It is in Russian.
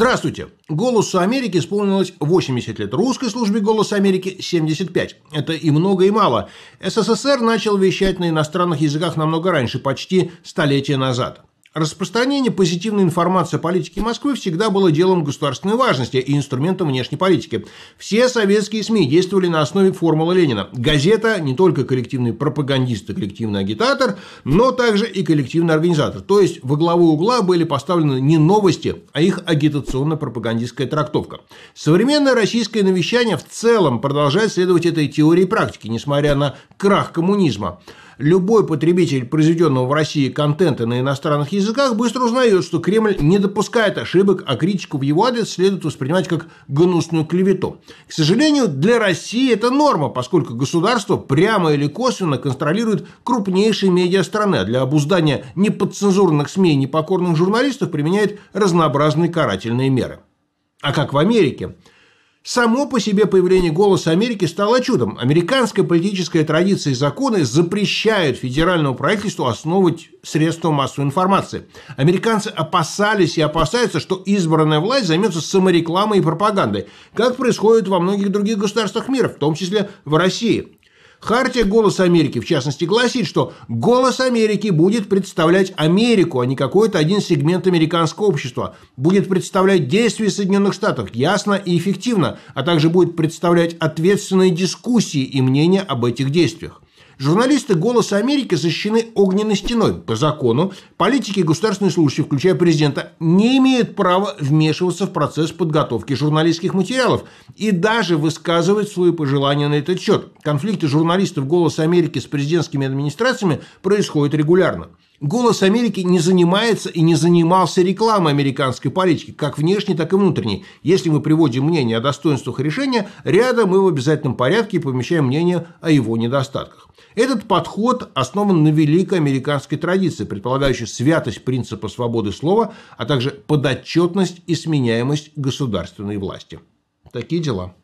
Здравствуйте! «Голосу Америки» исполнилось 80 лет, русской службе «Голос Америки» 75. Это и много, и мало. СССР начал вещать на иностранных языках намного раньше, почти столетия назад. Распространение позитивной информации о политике Москвы всегда было делом государственной важности и инструментом внешней политики. Все советские СМИ действовали на основе формулы Ленина. Газета не только коллективный пропагандист и коллективный агитатор, но также и коллективный организатор. То есть во главу угла были поставлены не новости, а их агитационно-пропагандистская трактовка. Современное российское навещание в целом продолжает следовать этой теории и практике, несмотря на крах коммунизма. Любой потребитель произведенного в России контента на иностранных языках быстро узнает, что Кремль не допускает ошибок, а критику в его адрес следует воспринимать как гнусную клевету. К сожалению, для России это норма, поскольку государство прямо или косвенно контролирует крупнейшие медиа страны, а для обуздания неподцензурных СМИ и непокорных журналистов применяет разнообразные карательные меры. А как в Америке? Само по себе появление «Голоса Америки» стало чудом. Американская политическая традиция и законы запрещают федеральному правительству основывать средства массовой информации. Американцы опасались и опасаются, что избранная власть займется саморекламой и пропагандой, как происходит во многих других государствах мира, в том числе в России. Хартия «Голос Америки», в частности, гласит, что «Голос Америки» будет представлять Америку, а не какой-то один сегмент американского общества. Будет представлять действия Соединенных Штатов ясно и эффективно, а также будет представлять ответственные дискуссии и мнения об этих действиях. Журналисты «Голоса Америки» защищены огненной стеной. По закону политики и государственные служащие, включая президента, не имеют права вмешиваться в процесс подготовки журналистских материалов и даже высказывать свои пожелания на этот счет. Конфликты журналистов «Голоса Америки» с президентскими администрациями происходят регулярно. «Голос Америки» не занимается и не занимался рекламой американской политики, как внешней, так и внутренней. Если мы приводим мнение о достоинствах решения, рядом мы в обязательном порядке помещаем мнение о его недостатках. Этот подход основан на великой американской традиции, предполагающей святость принципа свободы слова, а также подотчетность и сменяемость государственной власти. Такие дела.